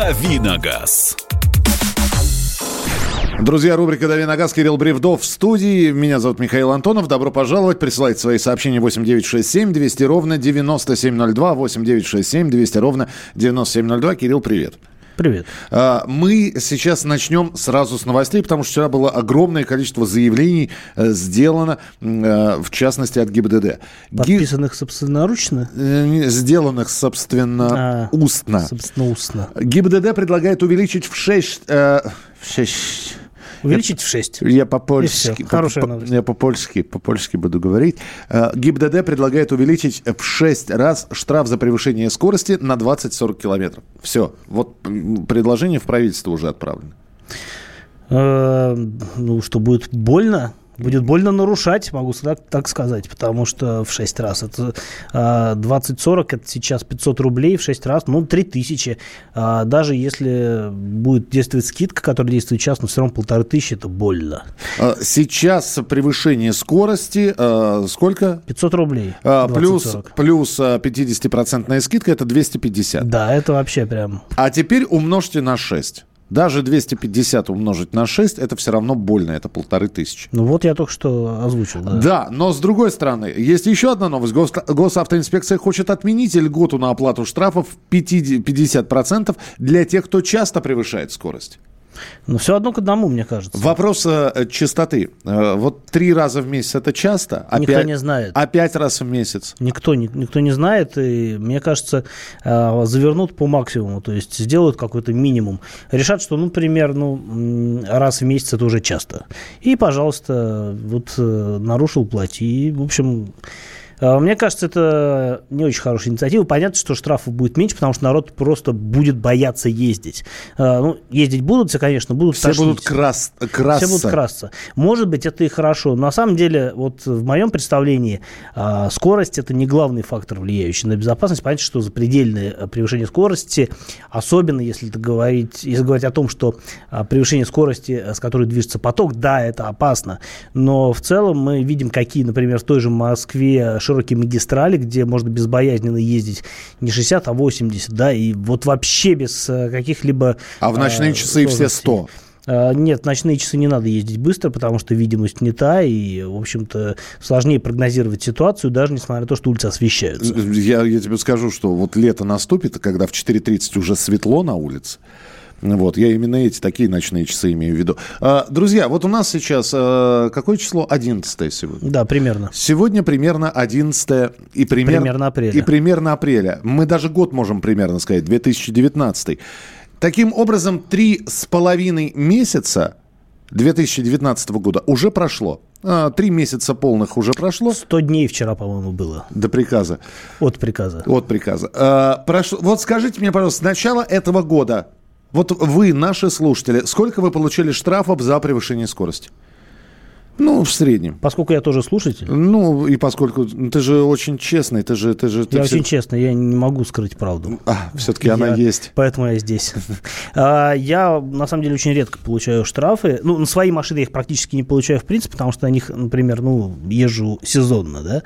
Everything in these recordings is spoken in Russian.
«Давиногаз». Друзья, рубрика «Дави на газ», Кирилл Бревдов в студии. Меня зовут Михаил Антонов. Добро пожаловать. Присылайте свои сообщения 8967 200 ровно 9702. 8967 200 ровно 9702. Кирилл, привет. Привет. А, мы сейчас начнем сразу с новостей, потому что вчера было огромное количество заявлений э, сделано, э, в частности, от ГИБДД. Подписанных собственноручно? Э, сделанных, собственно, а, устно. Собственно, устно. ГИБДД предлагает увеличить в 6... Э, в 6 Увеличить в 6. Я по-польски. Хорошая новость. Я по-польски, по-польски буду говорить. Э, ГИБДД предлагает увеличить в 6 раз штраф за превышение скорости на 20-40 километров. Все. Вот предложение в правительство уже отправлено. Э, ну, что будет больно? Будет больно нарушать, могу так, так сказать, потому что в 6 раз. Это э, 20-40, это сейчас 500 рублей, в 6 раз, ну, 3000. А, даже если будет действовать скидка, которая действует сейчас, но все равно полторы тысячи, это больно. А, сейчас превышение скорости сколько? 500 рублей. А, плюс, плюс 50% скидка, это 250. Да, это вообще прям... А теперь умножьте на 6. Даже 250 умножить на 6, это все равно больно, это полторы тысячи. Ну вот я только что озвучил. Да, да но с другой стороны, есть еще одна новость. Гос, госавтоинспекция хочет отменить льготу на оплату штрафов 50% для тех, кто часто превышает скорость. Ну, все одно к одному, мне кажется. Вопрос э, частоты. Э, вот три раза в месяц это часто? А никто пять, не знает. А пять раз в месяц? Никто, ни, никто не знает. И, мне кажется, э, завернут по максимуму. То есть сделают какой-то минимум. Решат, что, ну, например, ну, раз в месяц это уже часто. И, пожалуйста, вот э, нарушил, плати. И, в общем... А, мне кажется, это не очень хорошая инициатива. Понятно, что штрафов будет меньше, потому что народ просто будет бояться ездить. А, ну, ездить будут все, конечно, будут Все тошнить. будут крас... красться. Все будут красться. Может быть, это и хорошо. На самом деле, вот в моем представлении, а, скорость – это не главный фактор, влияющий на безопасность. Понятно, что запредельное превышение скорости, особенно если это говорить, если говорить о том, что превышение скорости, с которой движется поток, да, это опасно. Но в целом мы видим, какие, например, в той же Москве широкие магистрали, где можно безбоязненно ездить не 60, а 80, да, и вот вообще без э, каких-либо... А в ночные э, часы все 100? Э, нет, в ночные часы не надо ездить быстро, потому что видимость не та, и, в общем-то, сложнее прогнозировать ситуацию, даже несмотря на то, что улицы освещаются. Я, я тебе скажу, что вот лето наступит, когда в 4.30 уже светло на улице, вот, я именно эти такие ночные часы имею в виду. А, друзья, вот у нас сейчас а, какое число? 11 сегодня. Да, примерно. Сегодня примерно 11 и пример... примерно апреля. И примерно апреля. Мы даже год можем примерно сказать, 2019. Таким образом, три с половиной месяца 2019 года уже прошло. А, три месяца полных уже прошло. Сто дней вчера, по-моему, было. До приказа. От приказа. От приказа. А, прошло... Вот скажите мне, пожалуйста, с начала этого года вот вы, наши слушатели, сколько вы получили штрафов за превышение скорости? Ну, в среднем. Поскольку я тоже слушатель. Ну, и поскольку ты же очень честный, ты же... Ты же ты я все... очень честный, я не могу скрыть правду. А, все-таки я... она есть. Поэтому я здесь. А, я, на самом деле, очень редко получаю штрафы. Ну, на свои машины я их практически не получаю, в принципе, потому что на них, например, ну, езжу сезонно, да.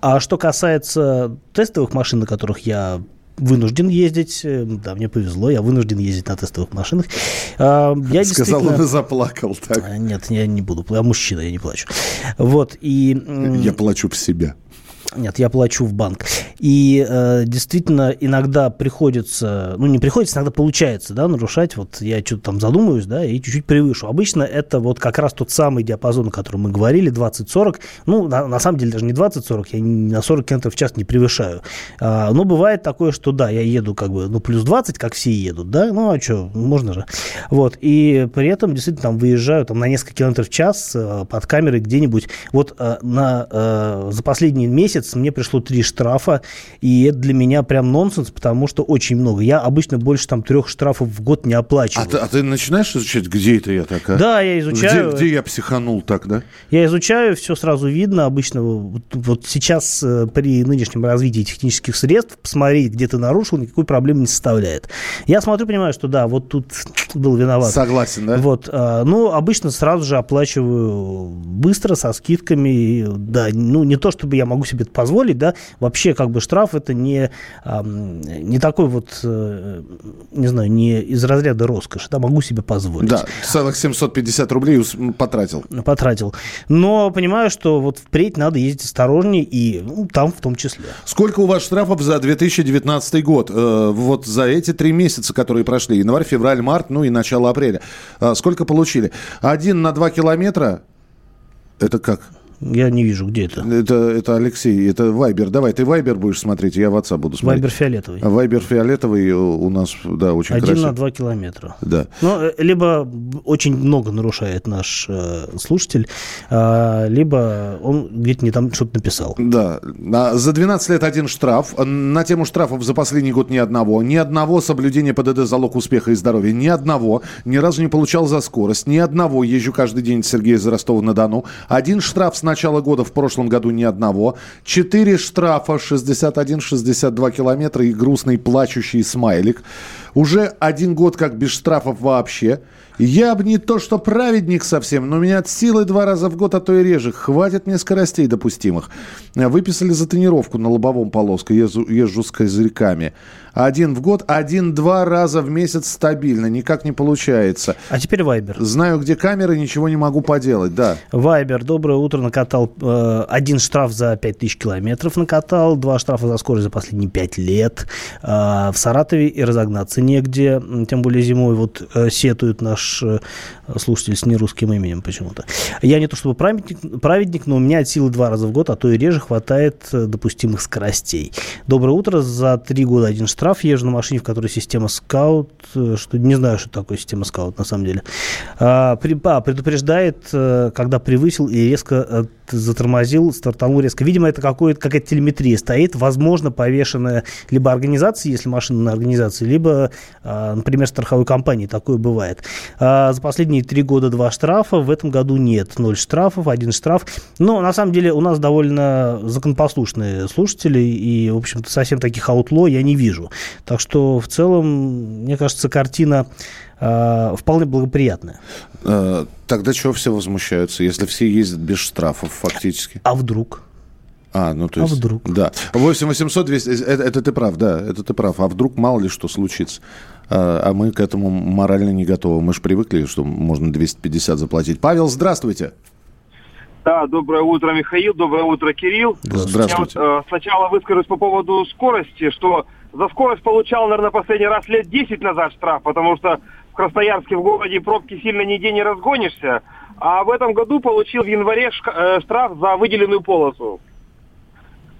А что касается тестовых машин, на которых я вынужден ездить. Э, да, мне повезло, я вынужден ездить на тестовых машинах. А, я Сказал, действительно... он и заплакал так. А, нет, я не буду. Я мужчина, я не плачу. Вот, и... Я плачу в себя. Нет, я плачу в банк. И э, действительно иногда приходится, ну не приходится, иногда получается, да, нарушать. Вот я что-то там задумаюсь, да, и чуть-чуть превышу. Обычно это вот как раз тот самый диапазон, о котором мы говорили, 20-40. Ну, на, на самом деле даже не 20-40, я на 40 км в час не превышаю. А, но бывает такое, что да, я еду как бы, ну, плюс 20, как все едут, да, ну, а что, можно же. Вот, и при этом действительно там выезжаю там на несколько километров в час э, под камерой где-нибудь. Вот э, на, э, за последний месяц месяц мне пришло три штрафа, и это для меня прям нонсенс, потому что очень много. Я обычно больше там трех штрафов в год не оплачиваю. А ты, а ты начинаешь изучать, где это я так, а? Да, я изучаю. Где, где я психанул так, да? Я изучаю, все сразу видно. Обычно вот, вот сейчас э, при нынешнем развитии технических средств посмотреть, где ты нарушил, никакой проблемы не составляет. Я смотрю, понимаю, что да, вот тут был виноват. Согласен, да? Вот, а, ну, обычно сразу же оплачиваю быстро, со скидками. Да, ну, не то, чтобы я могу себе это позволить, да, вообще как бы штраф это не, не такой вот, э, не знаю, не из разряда роскоши, да, могу себе позволить. Да, целых 750 рублей потратил. Потратил. Но понимаю, что вот впредь надо ездить осторожнее и ну, там в том числе. Сколько у вас штрафов за 2019 год? Э, вот за эти три месяца, которые прошли, январь, февраль, март, ну и начало апреля. Э, сколько получили? Один на два километра, это как? Я не вижу, где это. Это, это Алексей, это Вайбер. Давай, ты Вайбер будешь смотреть, я в отца буду смотреть. Вайбер фиолетовый. Вайбер фиолетовый у нас, да, очень Один красивый. на два километра. Да. Ну, э, либо очень много нарушает наш э, слушатель, э, либо он где-то не там что-то написал. Да. За 12 лет один штраф. На тему штрафов за последний год ни одного. Ни одного соблюдения ПДД залог успеха и здоровья. Ни одного. Ни разу не получал за скорость. Ни одного. Езжу каждый день Сергея из Ростова-на-Дону. Один штраф с начала года, в прошлом году ни одного. Четыре штрафа, 61-62 километра и грустный плачущий смайлик. Уже один год как без штрафов вообще. Я бы не то, что праведник совсем, но меня от силы два раза в год, а то и реже. Хватит мне скоростей допустимых. Выписали за тренировку на лобовом полоске, езжу, езжу с козырьками. Один в год, один-два раза в месяц стабильно. Никак не получается. А теперь Вайбер. Знаю, где камеры, ничего не могу поделать, да. Вайбер. Доброе утро. Накатал э, один штраф за 5000 километров накатал, два штрафа за скорость за последние 5 лет. Э, в Саратове и разогнаться негде. Тем более зимой вот э, сетует наш э, слушатель с нерусским именем почему-то. Я не то чтобы праведник, праведник, но у меня от силы два раза в год, а то и реже хватает э, допустимых скоростей. Доброе утро. За три года один штраф езжу на машине, в которой система скаут, э, что не знаю, что такое система скаут на самом деле, а, а, предупреждает, когда превысил и резко затормозил, стартанул резко. Видимо, это какая-то телеметрия стоит, возможно, повешенная либо организацией, если машина на организации, либо, а, например, страховой компании. Такое бывает. А, за последние три года два штрафа, в этом году нет. Ноль штрафов, один штраф. Но, на самом деле, у нас довольно законопослушные слушатели, и, в общем-то, совсем таких аутло я не вижу. Так что в целом, мне кажется, картина э, вполне благоприятная. Э, тогда чего все возмущаются, если все ездят без штрафов фактически? А вдруг? А, ну то есть... А вдруг? Да. 8 800 200... Это, это ты прав, да, это ты прав. А вдруг мало ли что случится? А, а мы к этому морально не готовы. Мы же привыкли, что можно 250 заплатить. Павел, здравствуйте. Да, доброе утро, Михаил, доброе утро, Кирилл. Здравствуйте. Я вот, э, сначала выскажусь по поводу скорости, что за скорость получал, наверное, последний раз лет 10 назад штраф, потому что в Красноярске в городе пробки сильно нигде не разгонишься. А в этом году получил в январе э, штраф за выделенную полосу.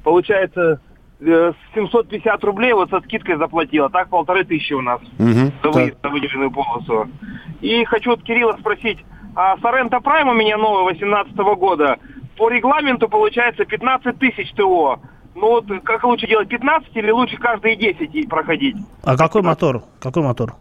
Получается, 750 э, рублей вот со скидкой заплатила, так полторы тысячи у нас угу, за выезд на выделенную полосу. И хочу от Кирилла спросить, а Соренто Прайм у меня новый 18 года, по регламенту получается 15 тысяч ТО. Ну вот как лучше делать, 15 или лучше каждые 10 проходить? А какой мотор? Какой мотор?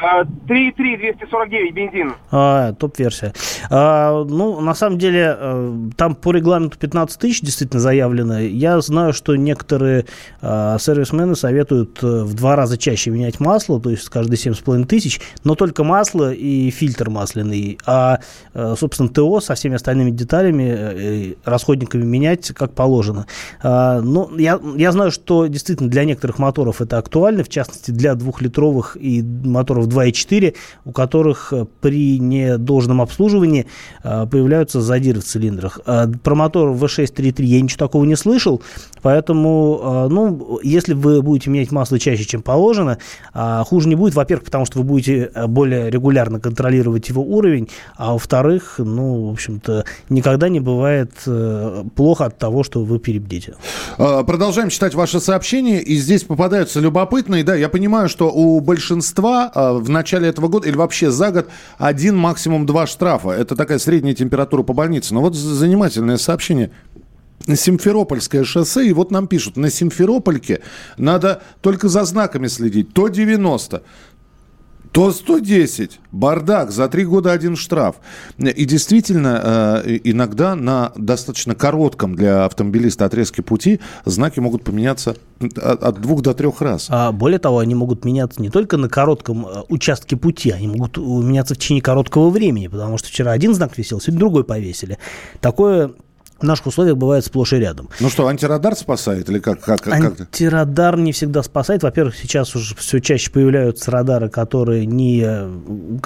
3.3, 249 бензин. А, топ-версия. А, ну, на самом деле, э, там по регламенту 15 тысяч действительно заявлено. Я знаю, что некоторые а, сервисмены советуют э, в два раза чаще менять масло, то есть каждые 7,5 тысяч, но только масло и фильтр масляный. А, собственно, ТО со всеми остальными деталями, расходниками менять как положено. А, но я, я знаю, что действительно для некоторых моторов это актуально, в частности, для двухлитровых и моторов 2.4, у которых э, при недолжном обслуживании э, появляются задиры в цилиндрах. Э, про мотор V6.3.3 я ничего такого не слышал, поэтому, ну, если вы будете менять масло чаще, чем положено, хуже не будет, во-первых, потому что вы будете более регулярно контролировать его уровень, а во-вторых, ну, в общем-то, никогда не бывает плохо от того, что вы перебдите. Продолжаем читать ваши сообщения, и здесь попадаются любопытные, да, я понимаю, что у большинства в начале этого года или вообще за год один, максимум два штрафа. Это такая средняя температура по больнице. Но вот занимательное сообщение. Симферопольское шоссе, и вот нам пишут, на Симферопольке надо только за знаками следить, то 90, то 110. Бардак. За три года один штраф. И действительно, э, иногда на достаточно коротком для автомобилиста отрезке пути знаки могут поменяться от двух до трех раз. А более того, они могут меняться не только на коротком э, участке пути, они могут меняться в течение короткого времени, потому что вчера один знак висел, сегодня другой повесили. Такое в наших условиях бывает сплошь и рядом. Ну что, антирадар спасает или как? как, как? Антирадар не всегда спасает. Во-первых, сейчас уже все чаще появляются радары, которые не,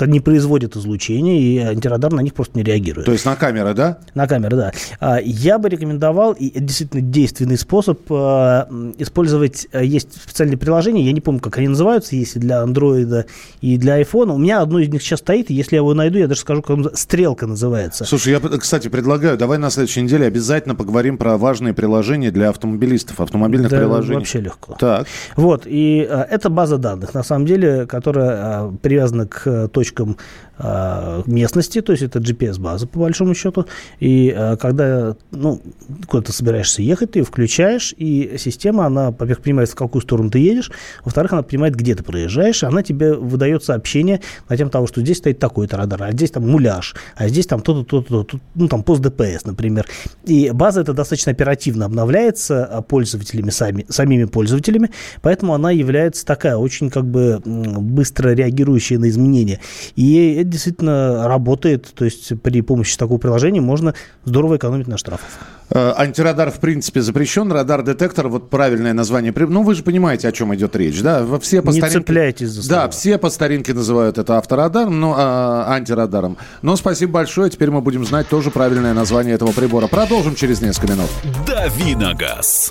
не производят излучение, и антирадар на них просто не реагирует. То есть на камеры, да? На камеры, да. А, я бы рекомендовал, и это действительно действенный способ, а, использовать, а, есть специальные приложения, я не помню, как они называются, есть и для андроида, и для айфона. У меня одно из них сейчас стоит, и если я его найду, я даже скажу, как стрелка называется. Слушай, я, кстати, предлагаю, давай на следующей неделе неделе обязательно поговорим про важные приложения для автомобилистов, автомобильных да, приложений. вообще легко. Так. Вот, и а, это база данных, на самом деле, которая а, привязана к а, точкам местности, то есть это GPS-база, по большому счету. И а, когда ну, куда ты собираешься ехать, ты ее включаешь, и система, она, во-первых, понимает, в какую сторону ты едешь, во-вторых, она понимает, где ты проезжаешь, она тебе выдает сообщение на тему того, что здесь стоит такой-то радар, а здесь там муляж, а здесь там то-то, то-то, то ну, там пост ДПС, например. И база эта достаточно оперативно обновляется а, пользователями, сами, самими пользователями, поэтому она является такая очень как бы быстро реагирующая на изменения. И это действительно работает, то есть при помощи такого приложения можно здорово экономить на штрафах. Э, антирадар, в принципе, запрещен. Радар-детектор, вот правильное название. Ну, вы же понимаете, о чем идет речь, да? Все по Не старинке... цепляйтесь за слова. Да, все по старинке называют это авторадаром, но а, антирадаром. Но спасибо большое. Теперь мы будем знать тоже правильное название этого прибора. Продолжим через несколько минут. Дави на газ.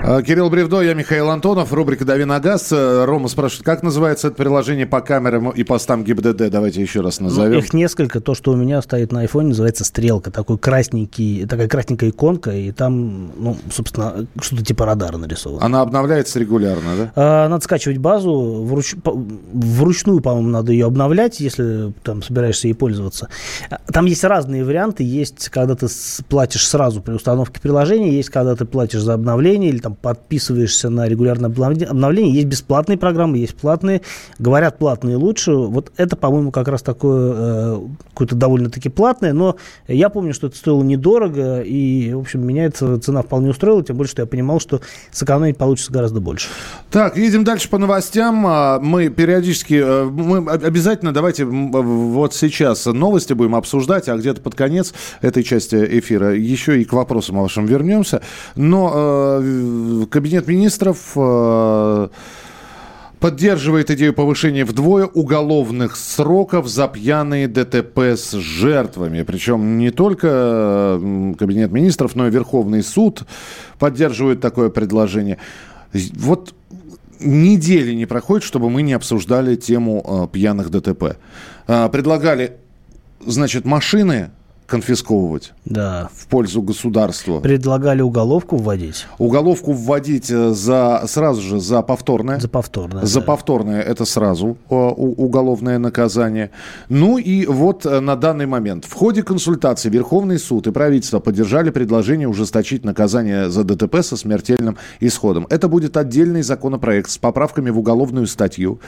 Кирилл Бревдо, я Михаил Антонов, рубрика «Дави на газ». Э, Рома спрашивает, как называется это приложение по камерам и постам ГИБДД? Давайте еще раз назовем. Ну, их несколько. То, что у меня стоит на айфоне, называется «Стрелка». Такой красненький, такая красненькая иконка, и там, ну, собственно, что-то типа радара нарисовано. Она обновляется регулярно, да? А, надо скачивать базу. Вруч... Вручную, по-моему, надо ее обновлять, если там собираешься ей пользоваться. Там есть разные варианты. Есть, когда ты платишь сразу при установке приложения, есть, когда ты платишь за обновление или там там подписываешься на регулярное обновление. Есть бесплатные программы, есть платные. Говорят, платные лучше. Вот это, по-моему, как раз такое э, какое-то довольно-таки платное, но я помню, что это стоило недорого, и, в общем, меня эта цена вполне устроила, тем более, что я понимал, что сэкономить получится гораздо больше. Так, едем дальше по новостям. А, мы периодически, э, мы обязательно давайте вот сейчас новости будем обсуждать, а где-то под конец этой части эфира еще и к вопросам вашим вернемся. Но э, Кабинет министров э, поддерживает идею повышения вдвое уголовных сроков за пьяные ДТП с жертвами. Причем не только Кабинет министров, но и Верховный суд поддерживает такое предложение. Вот недели не проходит, чтобы мы не обсуждали тему э, пьяных ДТП. Э, предлагали, значит, машины конфисковывать да. в пользу государства. Предлагали уголовку вводить. Уголовку вводить э, за, сразу же за повторное. За повторное. За да. повторное это сразу э, уголовное наказание. Ну и вот э, на данный момент. В ходе консультации Верховный суд и правительство поддержали предложение ужесточить наказание за ДТП со смертельным исходом. Это будет отдельный законопроект с поправками в уголовную статью.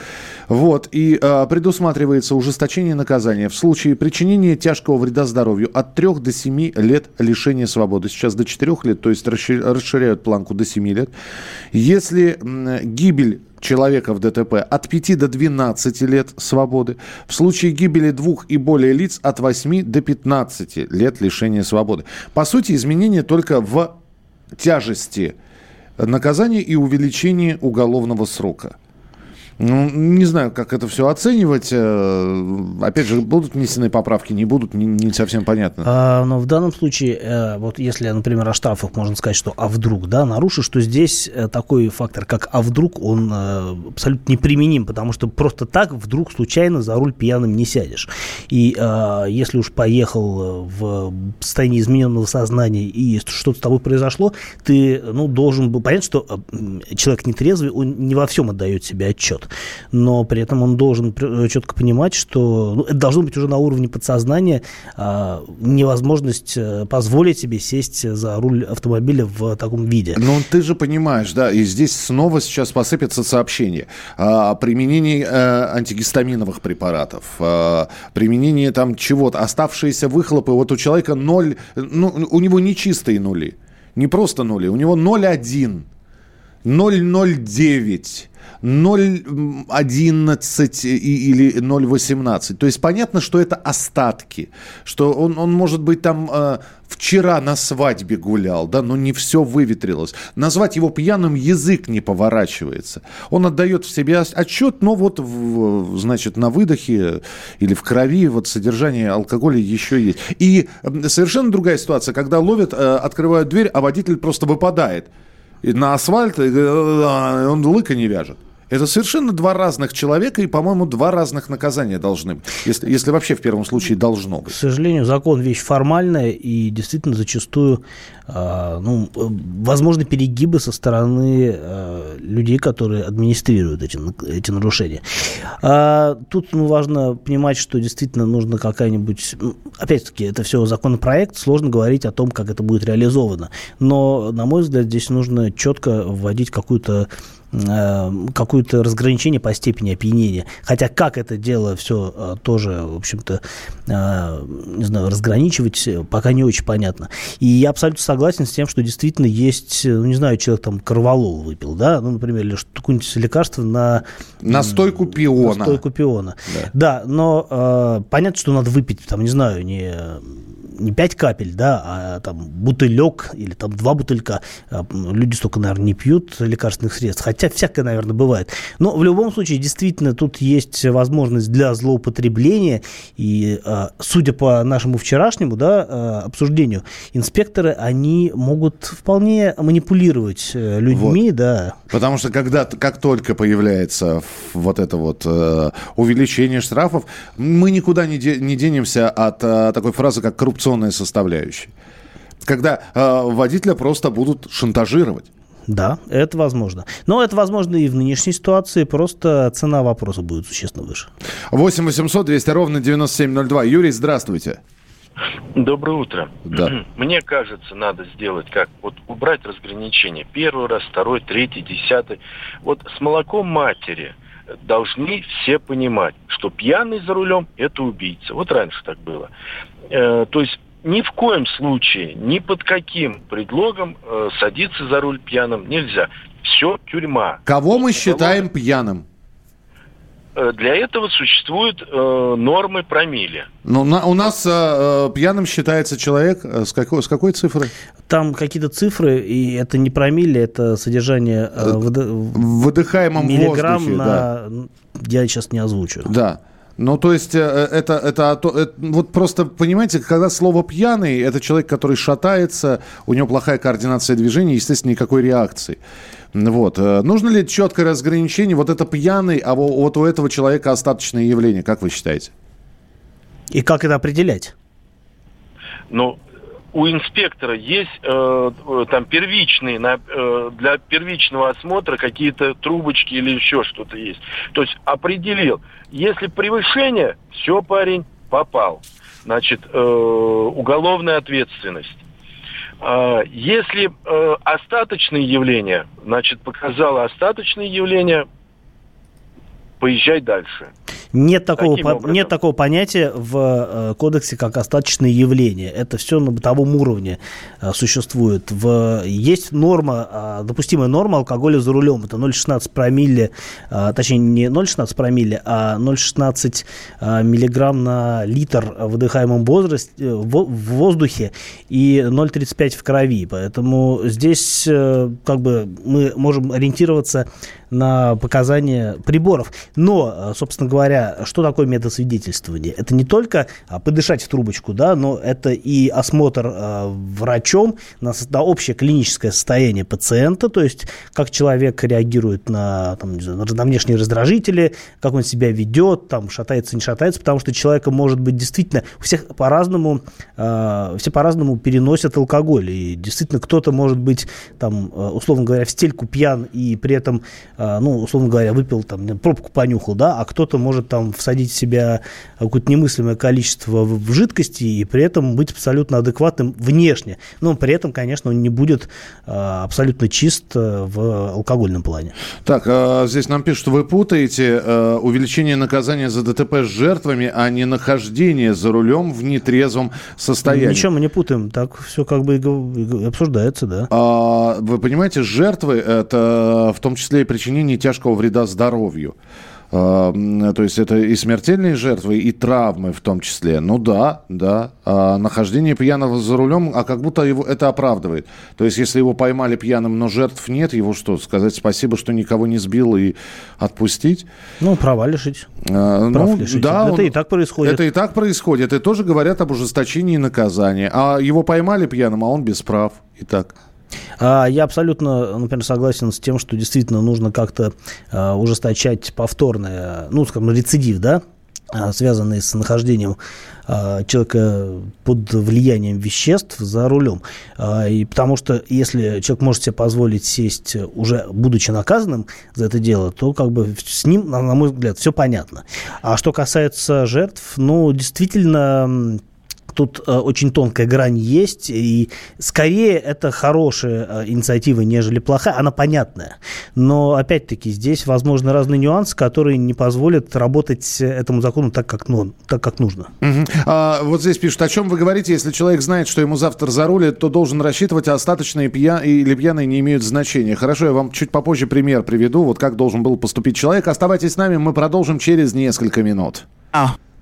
Вот. И э, предусматривается ужесточение наказания в случае причинения тяжкого вреда здоровью от 3 до 7 лет лишения свободы. Сейчас до 4 лет, то есть расширяют планку до 7 лет. Если гибель человека в ДТП от 5 до 12 лет свободы. В случае гибели двух и более лиц от 8 до 15 лет лишения свободы. По сути, изменения только в тяжести наказания и увеличении уголовного срока. Ну, не знаю, как это все оценивать. Э, опять же, будут внесены поправки, не будут, не, не совсем понятно. А, но в данном случае, э, вот если, например, о штрафах можно сказать, что а вдруг, да, нарушишь, что здесь э, такой фактор, как а вдруг, он абсолютно неприменим, потому что просто так вдруг случайно за руль пьяным не сядешь. И а, если уж поехал в состоянии измененного сознания и что-то с тобой произошло, ты, ну, должен был понять, что человек нетрезвый, он не во всем отдает себе отчет. Но при этом он должен четко понимать, что ну, это должно быть уже на уровне подсознания а, невозможность э, позволить себе сесть за руль автомобиля в таком виде. Но ты же понимаешь, да, и здесь снова сейчас посыпятся сообщения о применении э, антигистаминовых препаратов, э, применении там чего-то, оставшиеся выхлопы, вот у человека ноль, ну, у него не чистые нули, не просто нули, у него 0,1, 0,09, 0,11 или 0,18. То есть понятно, что это остатки, что он, он может быть там э, вчера на свадьбе гулял, да, но не все выветрилось. Назвать его пьяным язык не поворачивается. Он отдает в себе отчет, но вот, в, значит, на выдохе или в крови вот содержание алкоголя еще есть. И совершенно другая ситуация, когда ловят, э, открывают дверь, а водитель просто выпадает на асфальт, и он лыка не вяжет. Это совершенно два разных человека, и, по-моему, два разных наказания должны быть. Если, если вообще в первом случае должно быть. К сожалению, закон вещь формальная, и действительно зачастую э, ну, возможны перегибы со стороны э, людей, которые администрируют эти, эти нарушения. А, тут ну, важно понимать, что действительно нужно какая-нибудь... Ну, опять-таки, это все законопроект, сложно говорить о том, как это будет реализовано. Но, на мой взгляд, здесь нужно четко вводить какую-то какое-то разграничение по степени опьянения. Хотя как это дело все э, тоже, в общем-то, э, не знаю, разграничивать, пока не очень понятно. И я абсолютно согласен с тем, что действительно есть, ну, не знаю, человек там корвалол выпил, да, ну, например, или какое-нибудь лекарство на... Настойку пиона. Настойку пиона. Да, да но э, понятно, что надо выпить, там, не знаю, не не 5 капель, да, а там бутылек или там два бутылька. Люди столько, наверное, не пьют лекарственных средств, хотя всякое, наверное, бывает. Но в любом случае, действительно, тут есть возможность для злоупотребления. И, а, судя по нашему вчерашнему да, а, обсуждению, инспекторы, они могут вполне манипулировать э, людьми, вот. да. Потому что когда, как только появляется вот это вот э, увеличение штрафов, мы никуда не, де, не денемся от э, такой фразы, как коррупционная составляющая. Когда э, водителя просто будут шантажировать. Да, это возможно. Но это возможно и в нынешней ситуации, просто цена вопроса будет существенно выше. 8 800 200 ровно 9702. Юрий, здравствуйте. Доброе утро. Да. Мне кажется, надо сделать как? Вот убрать разграничение. Первый раз, второй, третий, десятый. Вот с молоком матери должны все понимать, что пьяный за рулем – это убийца. Вот раньше так было. Э, то есть ни в коем случае, ни под каким предлогом э, садиться за руль пьяным нельзя. Все тюрьма. Кого мы считаем пьяным? Э, для этого существуют э, нормы промилле. Ну, на, у нас э, э, пьяным считается человек э, с какой, с какой цифрой? Там какие-то цифры, и это не промилле, это содержание э, в, в выдыхаемом миллиграмм воздухе. На, да. Я сейчас не озвучу. Да. Ну, то есть, это, это, это, вот просто, понимаете, когда слово «пьяный», это человек, который шатается, у него плохая координация движений, естественно, никакой реакции. Вот. Э, нужно ли четкое разграничение? Вот это пьяный, а вот у этого человека остаточное явление, как вы считаете? И как это определять? Ну, у инспектора есть э, там первичные на, э, для первичного осмотра какие-то трубочки или еще что-то есть. То есть определил, если превышение, все, парень, попал. Значит, э, уголовная ответственность. А, если э, остаточные явления, значит, показало остаточные явления, поезжай дальше. Нет такого, по, нет такого понятия в э, кодексе, как остаточные явления. Это все на бытовом уровне э, существует. В, есть норма, э, допустимая норма алкоголя за рулем. Это 0,16 промилле, точнее не 0,16 промилле, а 0,16 э, миллиграмм на литр в выдыхаемом возрасте, в, воздухе и 0,35 в крови. Поэтому здесь как бы мы можем ориентироваться на показания приборов. Но, э, собственно говоря, что такое медосвидетельствование? Это не только а, подышать в трубочку, да, но это и осмотр а, врачом на, на общее клиническое состояние пациента, то есть как человек реагирует на, там, на внешние раздражители, как он себя ведет, там, шатается, не шатается, потому что человека может быть действительно, у всех по-разному, э, все по-разному переносят алкоголь, и действительно кто-то может быть, там, условно говоря, в стельку пьян и при этом ну, условно говоря, выпил там, пробку понюхал, да, а кто-то может там всадить в себя какое-то немыслимое количество в жидкости и при этом быть абсолютно адекватным внешне. Но при этом, конечно, он не будет а, абсолютно чист э, в алкогольном плане. Так, а, здесь нам пишут, что вы путаете э, увеличение наказания за ДТП с жертвами, а не нахождение за рулем в нетрезвом состоянии. Ничего мы не путаем, так все как бы обсуждается, да. А, вы понимаете, жертвы это в том числе и причинение тяжкого вреда здоровью. А, то есть это и смертельные жертвы, и травмы в том числе. Ну да, да. А нахождение пьяного за рулем, а как будто его это оправдывает. То есть если его поймали пьяным, но жертв нет, его что, сказать спасибо, что никого не сбил и отпустить? Ну, права лишить. А, ну, лишить. Да, это он, и так происходит. Это и так происходит. И тоже говорят об ужесточении наказания. А его поймали пьяным, а он без прав. Итак. А, я абсолютно, например, согласен с тем, что действительно нужно как-то а, ужесточать повторное, ну, скажем, рецидив, да, а, связанный с нахождением человека под влиянием веществ за рулем. И потому что если человек может себе позволить сесть уже будучи наказанным за это дело, то как бы с ним, на мой взгляд, все понятно. А что касается жертв, ну, действительно, тут э, очень тонкая грань есть, и скорее это хорошая э, инициатива, нежели плохая, она понятная. Но, опять-таки, здесь возможны разные нюансы, которые не позволят работать этому закону так, как, ну, так, как нужно. Угу. А, вот здесь пишут, о чем вы говорите, если человек знает, что ему завтра зарулит, то должен рассчитывать, а остаточные пья... или пьяные не имеют значения. Хорошо, я вам чуть попозже пример приведу, вот как должен был поступить человек. Оставайтесь с нами, мы продолжим через несколько минут. А.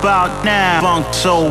About now, Funk Soul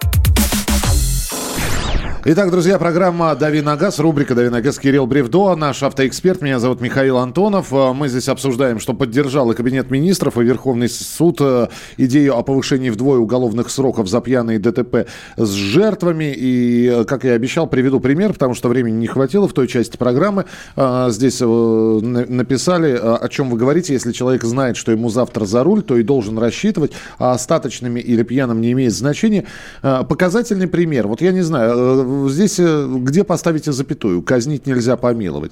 Итак, друзья, программа «Дави на газ», рубрика «Дави на газ» Кирилл Бревдо, наш автоэксперт. Меня зовут Михаил Антонов. Э, мы здесь обсуждаем, что поддержал и Кабинет министров, и Верховный суд э, идею о повышении вдвое уголовных сроков за пьяные ДТП с жертвами. И, э, как я обещал, приведу пример, потому что времени не хватило в той части программы. Здесь написали, о чем вы говорите. Если человек знает, что ему завтра за руль, то и должен рассчитывать, а остаточными или пьяным не имеет значения. Показательный пример. Вот я не знаю, здесь где поставите запятую? Казнить нельзя помиловать.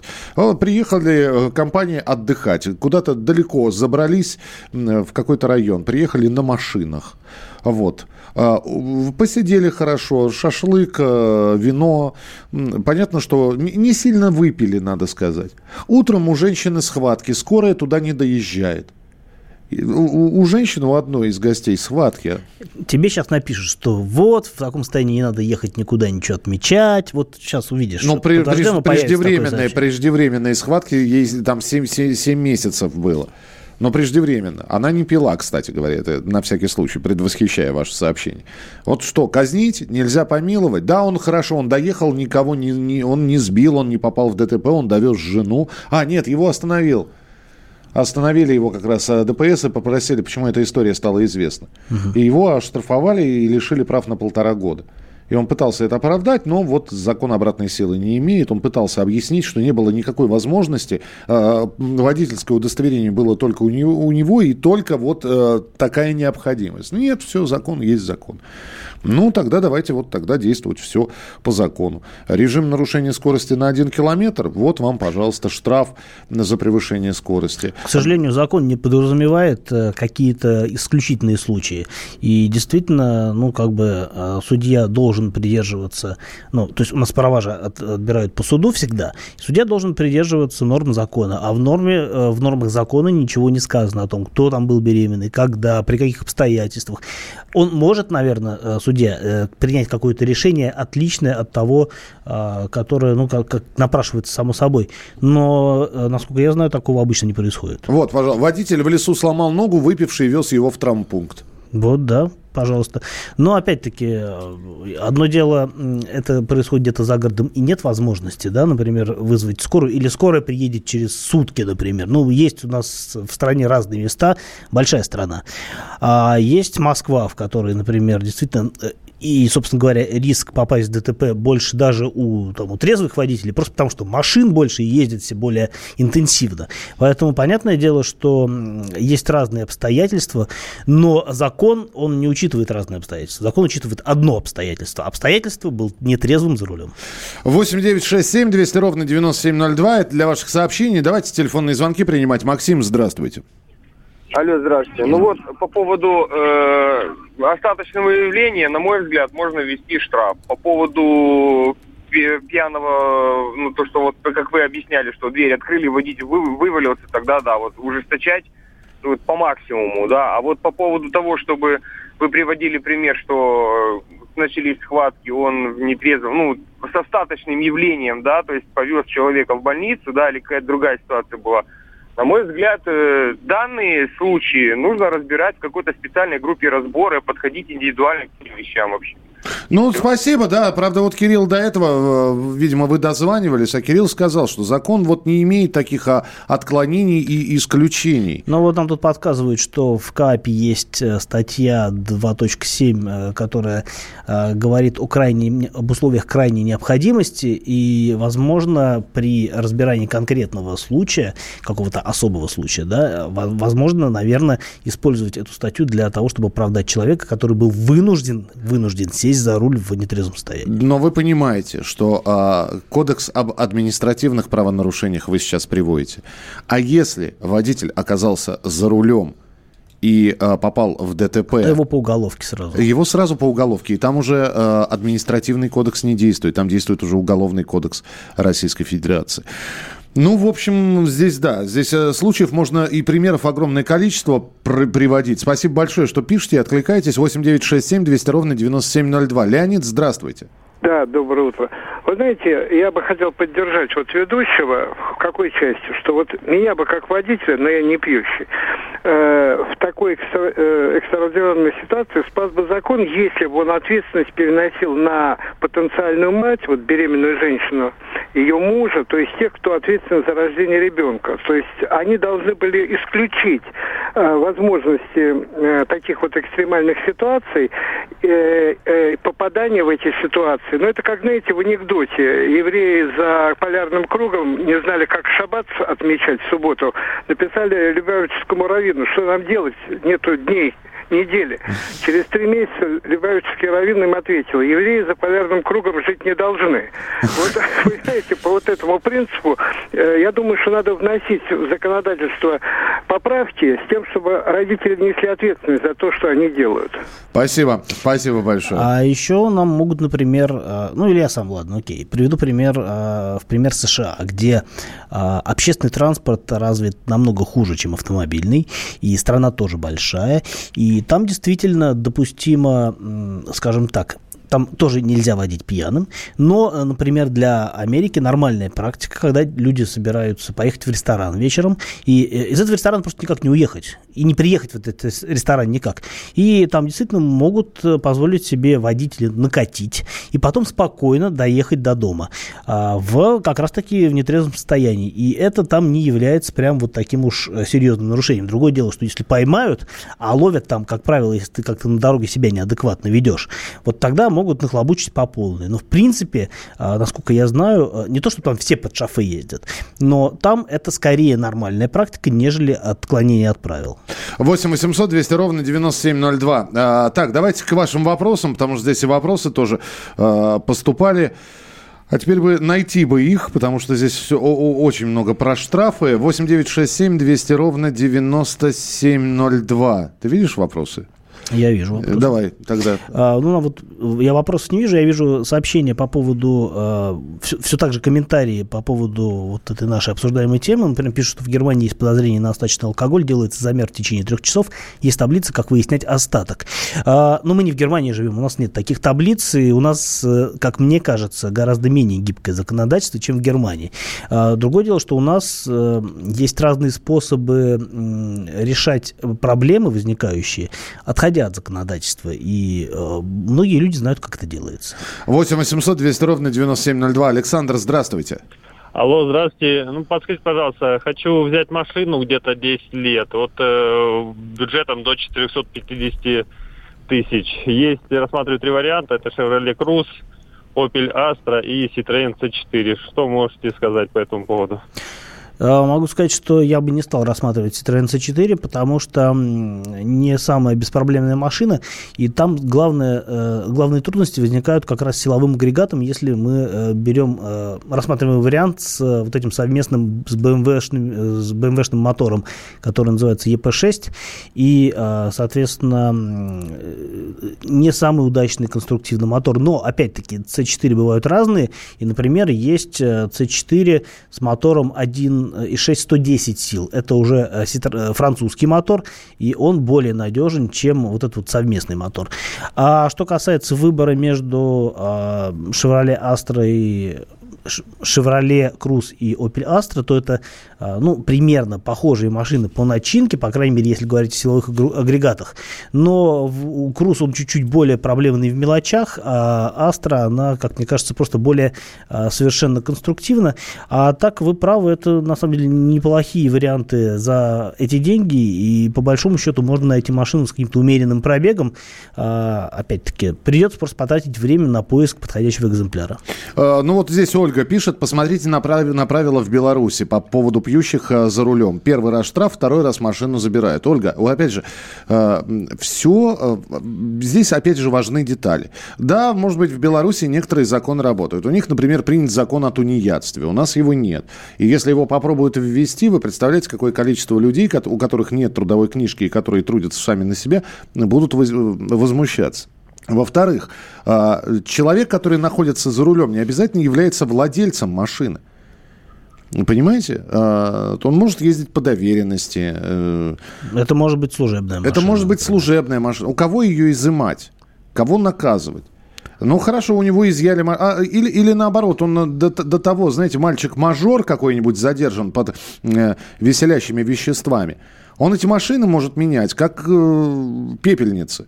Приехали компания отдыхать. Куда-то далеко забрались в какой-то район. Приехали на машинах. Вот. А, посидели хорошо, шашлык, э, вино. Понятно, что не сильно выпили, надо сказать. Утром у женщины схватки, скорая туда не доезжает. У, у женщины, у одной из гостей схватки. Тебе сейчас напишут, что вот, в таком состоянии не надо ехать никуда, ничего отмечать. Вот сейчас увидишь. Но при, преждевременные, преждевременные схватки, ей там 7, 7, 7 месяцев было но преждевременно. Она не пила, кстати говоря, это на всякий случай, предвосхищая ваше сообщение. Вот что, казнить нельзя помиловать? Да, он хорошо, он доехал, никого не, не, он не сбил, он не попал в ДТП, он довез жену. А, нет, его остановил. Остановили его как раз а, ДПС и попросили, почему эта история стала известна. Угу. И его оштрафовали и лишили прав на полтора года. И он пытался это оправдать, но вот закон обратной силы не имеет. Он пытался объяснить, что не было никакой возможности. Э, водительское удостоверение было только у него, у него и только вот э, такая необходимость. Нет, все, закон есть закон. Ну, тогда давайте вот тогда действовать все по закону. Режим нарушения скорости на 1 километр, вот вам, пожалуйста, штраф за превышение скорости. К сожалению, закон не подразумевает э, какие-то исключительные случаи. И действительно, ну, как бы э, судья должен придерживаться, ну, то есть у нас права же отбирают по суду всегда. Судья должен придерживаться норм закона, а в норме, э, в нормах закона ничего не сказано о том, кто там был беременный, когда, при каких обстоятельствах. Он может, наверное, суде э, принять какое-то решение отличное от того, э, которое, ну, как, как напрашивается само собой. Но, э, насколько я знаю, такого обычно не происходит. Вот, пожалуйста, водитель в лесу сломал ногу, выпивший вез его в травмпункт. Вот, да, пожалуйста. Но опять-таки, одно дело, это происходит где-то за городом, и нет возможности, да, например, вызвать скорую, или скорая приедет через сутки, например. Ну, есть у нас в стране разные места, большая страна. А есть Москва, в которой, например, действительно э, и, собственно говоря, риск попасть в ДТП больше даже у, там, у трезвых водителей, просто потому что машин больше и ездит все более интенсивно. Поэтому понятное дело, что есть разные обстоятельства, но закон, он не учитывает разные обстоятельства. Закон учитывает одно обстоятельство. Обстоятельство был нетрезвым за рулем. 8 9 6 7 200 ровно 9702. Это для ваших сообщений. Давайте телефонные звонки принимать. Максим, здравствуйте. Алло, здравствуйте. Ну вот, по поводу э, остаточного явления, на мой взгляд, можно ввести штраф. По поводу пьяного, ну, то, что вот, как вы объясняли, что дверь открыли, водитель вы, вывалился, тогда, да, вот, ужесточать вот, по максимуму, да. А вот по поводу того, чтобы вы приводили пример, что начались схватки, он в нетрезвом, ну, с остаточным явлением, да, то есть повез человека в больницу, да, или какая-то другая ситуация была – на мой взгляд, э, данные случаи нужно разбирать в какой-то специальной группе разбора, подходить индивидуально к этим вещам вообще. Ну, спасибо, да. Правда, вот Кирилл до этого, э, видимо, вы дозванивались, а Кирилл сказал, что закон вот не имеет таких а, отклонений и исключений. Ну, вот нам тут подсказывают, что в КАПе есть э, статья 2.7, э, которая говорит о, крайней, об условиях крайней необходимости, и, возможно, при разбирании конкретного случая, какого-то особого случая, да, возможно, наверное, использовать эту статью для того, чтобы оправдать человека, который был вынужден, вынужден сесть сесть за руль в нетрезвом состоянии. Но вы понимаете, что а, кодекс об административных правонарушениях вы сейчас приводите. А если водитель оказался за рулем и а, попал в ДТП... А его по уголовке сразу. Его сразу по уголовке. И там уже а, административный кодекс не действует. Там действует уже уголовный кодекс Российской Федерации. Ну, в общем, здесь да, здесь э, случаев можно и примеров огромное количество пр- приводить. Спасибо большое, что пишете, откликаетесь. 8967 200 ровно 9702. Леонид, здравствуйте. Да, доброе утро. Вы знаете, я бы хотел поддержать вот ведущего в какой части, что вот меня бы как водителя, но я не пьющий, э, в такой экстра, э, экстраординарной ситуации спас бы закон, если бы он ответственность переносил на потенциальную мать, вот беременную женщину, ее мужа, то есть тех, кто ответственен за рождение ребенка. То есть они должны были исключить э, возможности э, таких вот экстремальных ситуаций, э, э, попадания в эти ситуации. Но это как, знаете, в анекдоте. Евреи за полярным кругом не знали, как шаббат отмечать в субботу. Написали Любавическому раввину, что нам делать, нету дней недели. Через три месяца Любавический раввин им ответил, евреи за полярным кругом жить не должны. Вот, вы знаете, по вот этому принципу, э, я думаю, что надо вносить в законодательство поправки с тем, чтобы родители несли ответственность за то, что они делают. Спасибо. Спасибо большое. А еще нам могут, например, э, ну или я сам, ладно, окей, приведу пример, э, в пример США, где э, общественный транспорт развит намного хуже, чем автомобильный, и страна тоже большая, и там действительно допустимо, скажем так, там тоже нельзя водить пьяным. Но, э, например, для Америки нормальная практика, когда люди собираются поехать в ресторан вечером, и э, из этого ресторана просто никак не уехать, и не приехать в этот ресторан никак. И там действительно могут э, позволить себе водители накатить, и потом спокойно доехать до дома а, в как раз-таки в нетрезвом состоянии. И это там не является прям вот таким уж серьезным нарушением. Другое дело, что если поймают, а ловят там, как правило, если ты как-то на дороге себя неадекватно ведешь, вот тогда могут нахлобучить по полной. Но, в принципе, а, насколько я знаю, а, не то, что там все под шафы ездят, но там это скорее нормальная практика, нежели отклонение от правил. 8 800 200 ровно 9702. А, так, давайте к вашим вопросам, потому что здесь и вопросы тоже а, поступали. А теперь бы найти бы их, потому что здесь все очень много про штрафы. 8 9 6 7 200 ровно 9702. Ты видишь вопросы? Я вижу вопрос. Давай, тогда. А, ну, вот я вопросов не вижу, я вижу сообщения по поводу, а, все, все так же комментарии по поводу вот этой нашей обсуждаемой темы. Например, пишут, что в Германии есть подозрение на остаточный алкоголь, делается замер в течение трех часов, есть таблица, как выяснять остаток. А, но мы не в Германии живем, у нас нет таких таблиц, и у нас, э, как мне кажется, гораздо менее гибкое законодательство, чем в Германии. А, другое дело, что у нас э, есть разные способы решать проблемы возникающие, отходя отходя от законодательства. И э, многие люди знают, как это делается. 8 800 200 ровно 9702. Александр, здравствуйте. Алло, здравствуйте. Ну, подскажите, пожалуйста, хочу взять машину где-то 10 лет, вот э, бюджетом до 450 тысяч. Есть, я рассматриваю три варианта, это Chevrolet Cruze, Opel Astra и Citroёn C4. Что можете сказать по этому поводу? Э, могу сказать, что я бы не стал рассматривать Citroёn C4, потому что не самая беспроблемная машина, и там главное, э, главные трудности возникают как раз силовым агрегатом, если мы э, берем, рассматриваем вариант с вот этим совместным с BMW-шным, с BMW мотором, который называется EP6, и, соответственно, не самый удачный конструктивный мотор, но, опять-таки, C4 бывают разные, и, например, есть C4 с мотором 1 1,6 110 сил. Это уже э, э, французский мотор, и он более надежен, чем вот этот вот совместный мотор. А что касается выбора между а, Chevrolet Astra и Chevrolet Cruze и Opel Astra, то это а, ну, примерно похожие машины по начинке, по крайней мере, если говорить о силовых агрегатах. Но у Cruze он чуть-чуть более проблемный в мелочах, а Astra, она, как мне кажется, просто более а, совершенно конструктивна. А так вы правы, это на самом деле неплохие варианты за эти деньги, и по большому счету можно найти машину с каким-то умеренным пробегом. А, опять-таки, придется просто потратить время на поиск подходящего экземпляра. Ну вот здесь Ольга пишет, посмотрите на, прав... на правила в Беларуси по поводу пьющих э, за рулем. Первый раз штраф, второй раз машину забирают. Ольга, опять же, э, все, э, здесь опять же важны детали. Да, может быть, в Беларуси некоторые законы работают. У них, например, принят закон о тунеядстве. У нас его нет. И если его попробуют ввести, вы представляете, какое количество людей, у которых нет трудовой книжки и которые трудятся сами на себя, будут возмущаться. Во-вторых, человек, который находится за рулем, не обязательно является владельцем машины. Понимаете? А, он может ездить по доверенности. Э, это может быть служебная машина. Это может быть служебная машина. У кого ее изымать? Кого наказывать? Ну, хорошо, у него изъяли... А, или, или наоборот, он до, до того, знаете, мальчик-мажор какой-нибудь задержан под э, веселящими веществами. Он эти машины может менять, как э, пепельницы.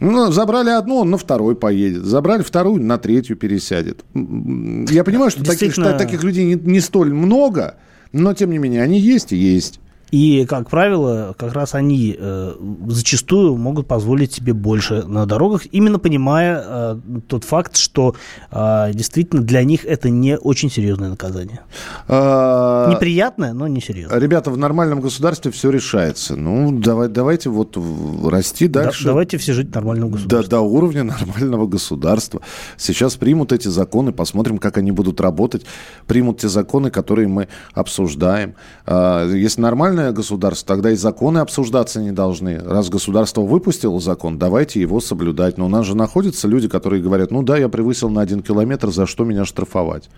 Ну, забрали одну, он на второй поедет. Забрали вторую, на третью пересядет. Я понимаю, что таких, таких людей не, не столь много, но тем не менее они есть и есть. И, как правило, как раз они э, зачастую могут позволить себе больше на дорогах, именно понимая э, тот факт, что э, действительно для них это не очень серьезное наказание. А... Неприятное, но не серьезное. Ребята, в нормальном государстве все решается. Ну, давай, давайте вот расти дальше. Да, давайте все жить в нормальном государстве. До, до уровня нормального государства. Сейчас примут эти законы, посмотрим, как они будут работать. Примут те законы, которые мы обсуждаем. А, если нормальное государство, тогда и законы обсуждаться не должны. Раз государство выпустило закон, давайте его соблюдать. Но у нас же находятся люди, которые говорят, ну да, я превысил на один километр, за что меня штрафовать?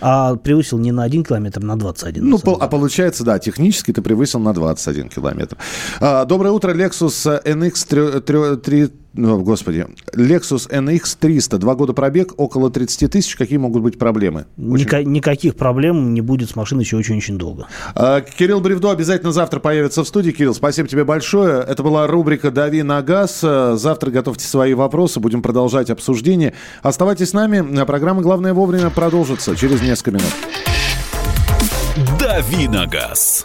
А превысил не на один километр, на 21. Ну, по, а получается, да, технически ты превысил на 21 километр. А, доброе утро, Lexus NX 3, 3, ну, господи, Lexus NX 300, два года пробег, около 30 тысяч. Какие могут быть проблемы? Очень... Ника- никаких проблем не будет с машиной еще очень-очень долго. А, Кирилл Бревдо обязательно завтра появится в студии. Кирилл, спасибо тебе большое. Это была рубрика «Дави на газ». Завтра готовьте свои вопросы, будем продолжать обсуждение. Оставайтесь с нами. Программа «Главное вовремя» продолжится через несколько минут. «Дави на газ».